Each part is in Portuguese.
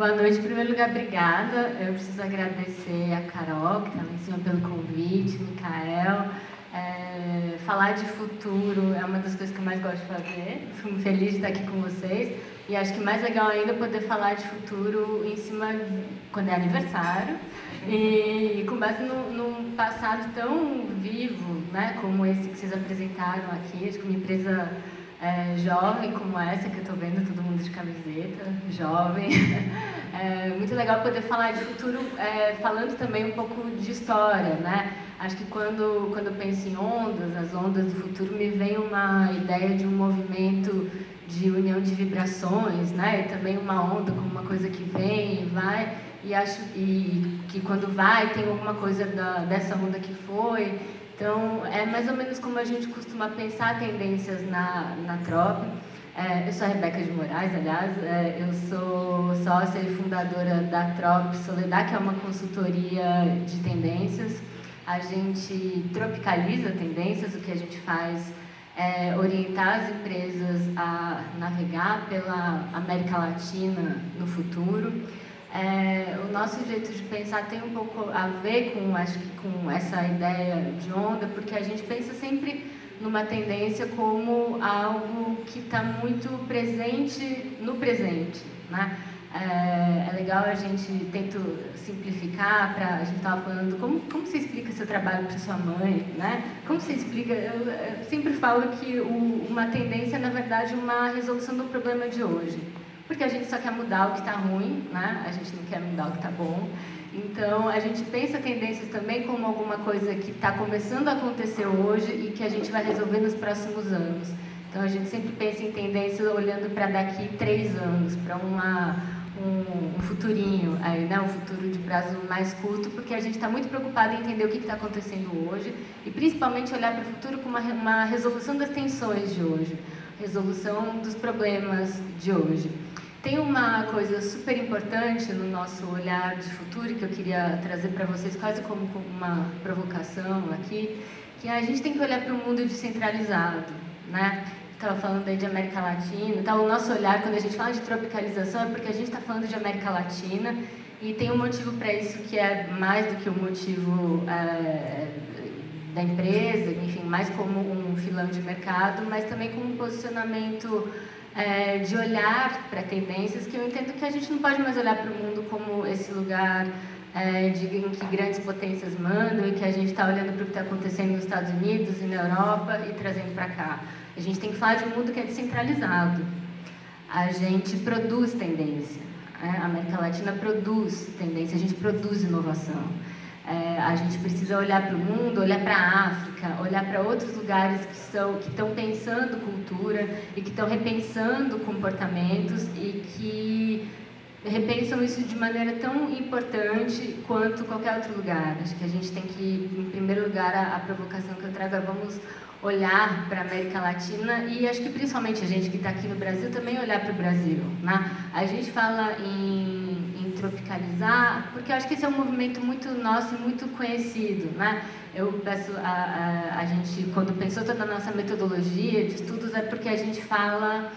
Boa noite. Em primeiro lugar, obrigada. Eu preciso agradecer a Carol, que está lá em cima pelo convite, Mikael. É, falar de futuro é uma das coisas que eu mais gosto de fazer. Fico feliz de estar aqui com vocês. E acho que mais legal ainda é poder falar de futuro em cima quando é aniversário e, e com base num, num passado tão vivo, né, como esse que vocês apresentaram aqui. Acho que uma empresa é, jovem como essa que eu estou vendo todo mundo de camiseta, jovem. É muito legal poder falar de futuro, é, falando também um pouco de história, né? Acho que quando, quando eu penso em ondas, as ondas do futuro, me vem uma ideia de um movimento de união de vibrações, né? E também uma onda como uma coisa que vem e vai, e acho e que quando vai tem alguma coisa da, dessa onda que foi. Então, é mais ou menos como a gente costuma pensar tendências na, na tropa. É, eu sou a Rebeca de Moraes, aliás, é, eu sou sócia e fundadora da Trop Soledad, que é uma consultoria de tendências. A gente tropicaliza tendências, o que a gente faz é orientar as empresas a navegar pela América Latina no futuro. É, o nosso jeito de pensar tem um pouco a ver com, acho que, com essa ideia de onda, porque a gente pensa sempre numa tendência como algo que está muito presente no presente, né? É, é, legal a gente tento simplificar para a gente estava falando como como você explica seu trabalho para sua mãe, né? Como você explica? Eu, eu sempre falo que o, uma tendência é na verdade uma resolução do problema de hoje porque a gente só quer mudar o que está ruim, né? a gente não quer mudar o que está bom. Então, a gente pensa tendências também como alguma coisa que está começando a acontecer hoje e que a gente vai resolver nos próximos anos. Então, a gente sempre pensa em tendências olhando para daqui três anos, para um, um, futurinho, aí, né, um futuro de prazo mais curto, porque a gente está muito preocupado em entender o que está acontecendo hoje e principalmente olhar para o futuro com uma, uma resolução das tensões de hoje, resolução dos problemas de hoje. Tem uma coisa super importante no nosso olhar de futuro que eu queria trazer para vocês, quase como uma provocação aqui, que a gente tem que olhar para o mundo descentralizado, né? Estava falando aí de América Latina, então o nosso olhar quando a gente fala de tropicalização é porque a gente está falando de América Latina e tem um motivo para isso que é mais do que um motivo é, da empresa, enfim, mais como um filão de mercado, mas também como um posicionamento é, de olhar para tendências que eu entendo que a gente não pode mais olhar para o mundo como esse lugar é, de, em que grandes potências mandam e que a gente está olhando para o que está acontecendo nos Estados Unidos e na Europa e trazendo para cá. A gente tem que falar de um mundo que é descentralizado. A gente produz tendência. Né? A América Latina produz tendência, a gente produz inovação. É, a gente precisa olhar para o mundo, olhar para a África, olhar para outros lugares que estão que estão pensando cultura e que estão repensando comportamentos e que repensam isso de maneira tão importante quanto qualquer outro lugar. Acho que a gente tem que, em primeiro lugar, a, a provocação que eu trago é vamos olhar para a América Latina e acho que principalmente a gente que está aqui no Brasil também olhar para o Brasil. Né? A gente fala em, em, tropicalizar porque acho que esse é um movimento muito nosso e muito conhecido. Né? Eu peço a, a, a gente, quando pensou toda a nossa metodologia de estudos, é porque a gente fala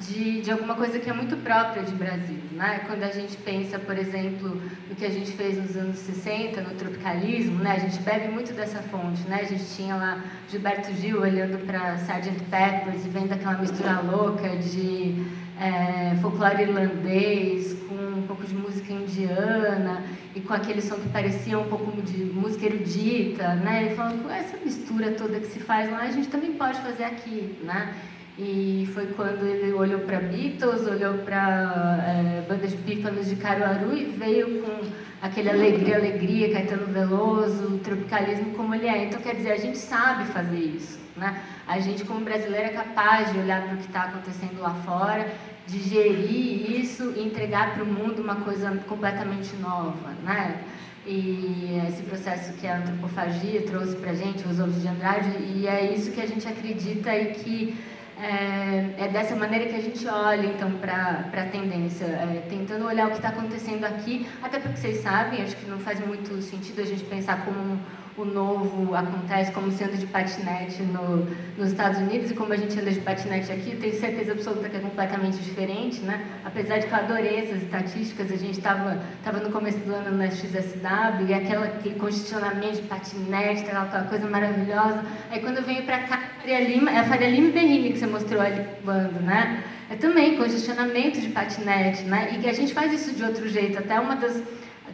de, de alguma coisa que é muito própria de Brasil. Né? Quando a gente pensa, por exemplo, no que a gente fez nos anos 60, no tropicalismo, né? a gente bebe muito dessa fonte. Né? A gente tinha lá Gilberto Gil olhando para Sgt. Peppers e vendo aquela mistura louca de é, folclore irlandês com um pouco de música indiana e com aquele som que parecia um pouco de música erudita. Né? Falando, com essa mistura toda que se faz lá, a gente também pode fazer aqui. Né? E foi quando ele olhou para Beatles, olhou para é, bandas de pífanos de Caruaru e veio com aquele alegria, alegria, Caetano Veloso, tropicalismo como ele é. Então, quer dizer, a gente sabe fazer isso. Né? A gente, como brasileiro, é capaz de olhar para o que está acontecendo lá fora, digerir isso e entregar para o mundo uma coisa completamente nova. Né? E esse processo que a antropofagia trouxe para a gente, os outros de Andrade, e é isso que a gente acredita e que é, é, dessa maneira que a gente olha então para a tendência, é, tentando olhar o que está acontecendo aqui, até porque vocês sabem, acho que não faz muito sentido a gente pensar como o novo acontece, como se anda de patinete no, nos Estados Unidos e como a gente anda de patinete aqui, tenho certeza absoluta que é completamente diferente, né? Apesar de que eu adorei essas estatísticas, a gente estava tava no começo do ano na XSW e aquela, aquele congestionamento de patinete, aquela, aquela coisa maravilhosa. Aí quando eu venho para cá, Faria Lima, é a Faria Lima e Berrini que você mostrou ali bando, né? É também congestionamento de patinete, né? E que a gente faz isso de outro jeito, até uma das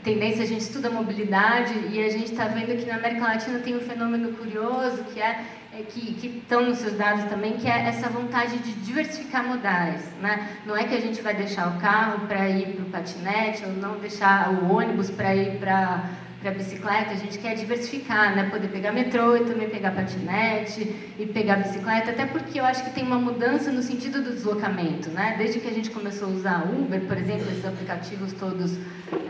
tendência, a gente estuda mobilidade e a gente está vendo que na América Latina tem um fenômeno curioso que é, é que, que estão nos seus dados também, que é essa vontade de diversificar modais. Né? Não é que a gente vai deixar o carro para ir para o patinete ou não deixar o ônibus para ir para para bicicleta, a gente quer diversificar, né? Poder pegar metrô e também pegar patinete e pegar bicicleta, até porque eu acho que tem uma mudança no sentido do deslocamento, né? Desde que a gente começou a usar Uber, por exemplo, esses aplicativos todos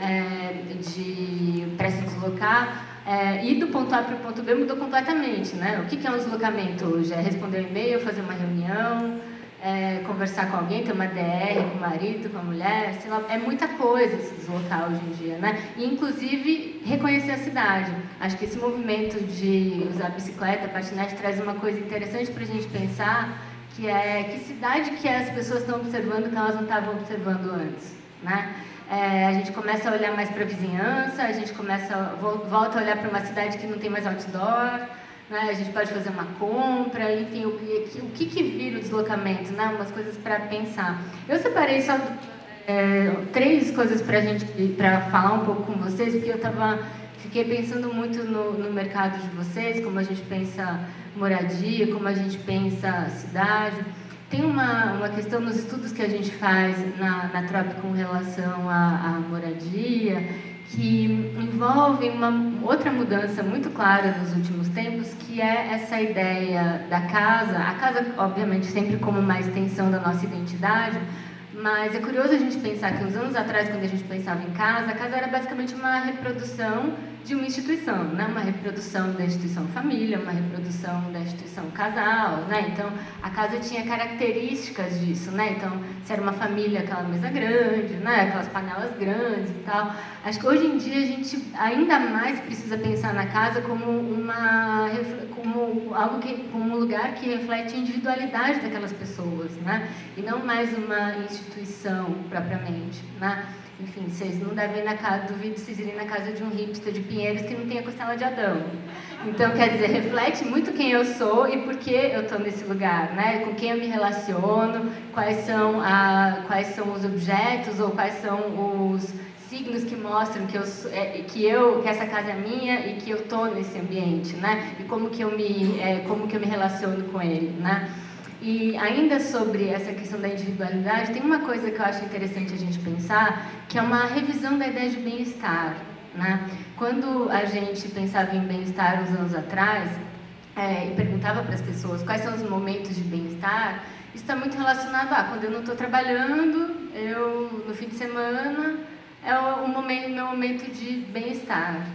é, de para se deslocar, é, e do ponto A para o ponto B mudou completamente, né? O que, que é um deslocamento hoje? É responder um e-mail, fazer uma reunião, é, conversar com alguém, ter uma DR com o marido, com a mulher, sei lá, é muita coisa se deslocar hoje em dia, né? E, inclusive, reconhecer a cidade. Acho que esse movimento de usar bicicleta, patinete, traz uma coisa interessante para a gente pensar, que é que cidade que as pessoas estão observando que elas não estavam observando antes, né? É, a gente começa a olhar mais para a vizinhança, a gente começa, volta a olhar para uma cidade que não tem mais outdoor, né? a gente pode fazer uma compra, enfim, o, o que, que vira o deslocamento, né? umas coisas para pensar. Eu separei só é, três coisas para gente para falar um pouco com vocês, porque eu tava, fiquei pensando muito no, no mercado de vocês, como a gente pensa moradia, como a gente pensa cidade. Tem uma, uma questão nos estudos que a gente faz na, na TROP com relação à moradia que envolve uma outra mudança muito clara nos últimos tempos, que é essa ideia da casa, a casa, obviamente, sempre como uma extensão da nossa identidade, mas é curioso a gente pensar que uns anos atrás, quando a gente pensava em casa, a casa era basicamente uma reprodução de uma instituição, né? uma reprodução da instituição família, uma reprodução da instituição casal. Né? Então, a casa tinha características disso. Né? Então, se era uma família, aquela mesa grande, né? aquelas panelas grandes e tal. Acho que hoje em dia a gente ainda mais precisa pensar na casa como, uma, como algo que, como um lugar que reflete a individualidade daquelas pessoas, né? e não mais uma instituição propriamente. Né? Enfim, vocês não devem ir na casa, duvido vocês irem na casa de um hipster de Pinheiros que não tem a costela de Adão. Então, quer dizer, reflete muito quem eu sou e por que eu estou nesse lugar, né? Com quem eu me relaciono, quais são, a, quais são os objetos ou quais são os signos que mostram que eu, é, que eu que essa casa é minha e que eu estou nesse ambiente, né? E como que eu me é, como que eu me relaciono com ele, né? E ainda sobre essa questão da individualidade, tem uma coisa que eu acho interessante a gente pensar, que é uma revisão da ideia de bem-estar. Né? Quando a gente pensava em bem-estar uns anos atrás, é, e perguntava para as pessoas quais são os momentos de bem-estar, isso está muito relacionado a quando eu não estou trabalhando, eu no fim de semana é o, o momento, meu momento de bem-estar.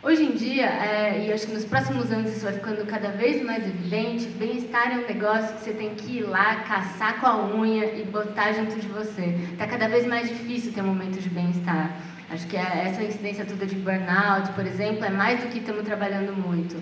Hoje em dia, é, e acho que nos próximos anos isso vai ficando cada vez mais evidente, bem-estar é um negócio que você tem que ir lá, caçar com a unha e botar junto de você. Está cada vez mais difícil ter um momento de bem-estar. Acho que é, essa incidência toda de burnout, por exemplo, é mais do que estamos trabalhando muito.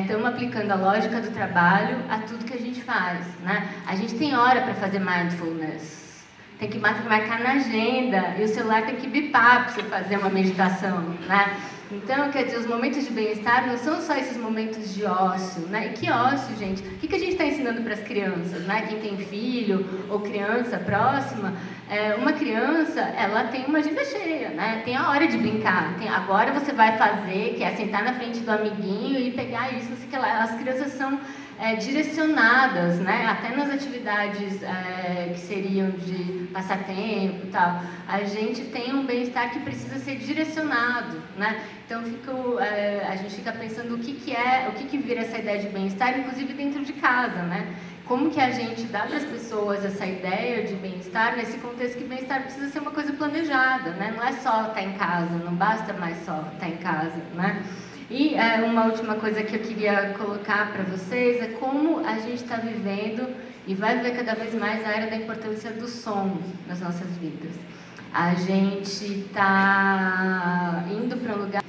Estamos é, aplicando a lógica do trabalho a tudo que a gente faz. Né? A gente tem hora para fazer mindfulness, tem que marcar na agenda, e o celular tem que bipar para você fazer uma meditação. Né? Então, quer dizer, os momentos de bem-estar não são só esses momentos de ócio, né? E que ócio, gente? O que, a gente está ensinando para as crianças, né? Quem tem filho ou criança próxima, é, uma criança, ela tem uma agenda cheia, né? Tem a hora de brincar. Tem, agora você vai fazer, que é sentar na frente do amiguinho e pegar isso, assim, que lá. As crianças são é, direcionadas, né? até nas atividades é, que seriam de passatempo e tal, a gente tem um bem-estar que precisa ser direcionado. Né? Então fico, é, a gente fica pensando o que, que é, o que, que vira essa ideia de bem-estar, inclusive dentro de casa. Né? Como que a gente dá para as pessoas essa ideia de bem-estar nesse contexto que bem-estar precisa ser uma coisa planejada, né? não é só estar em casa, não basta mais só estar em casa. Né? E é, uma última coisa que eu queria colocar para vocês é como a gente está vivendo e vai viver cada vez mais a era da importância do som nas nossas vidas. A gente está indo para um lugar.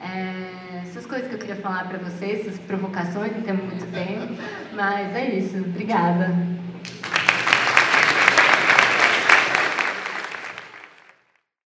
É, essas coisas que eu queria falar para vocês, essas provocações, não temos muito tempo. Mas é isso. Obrigada.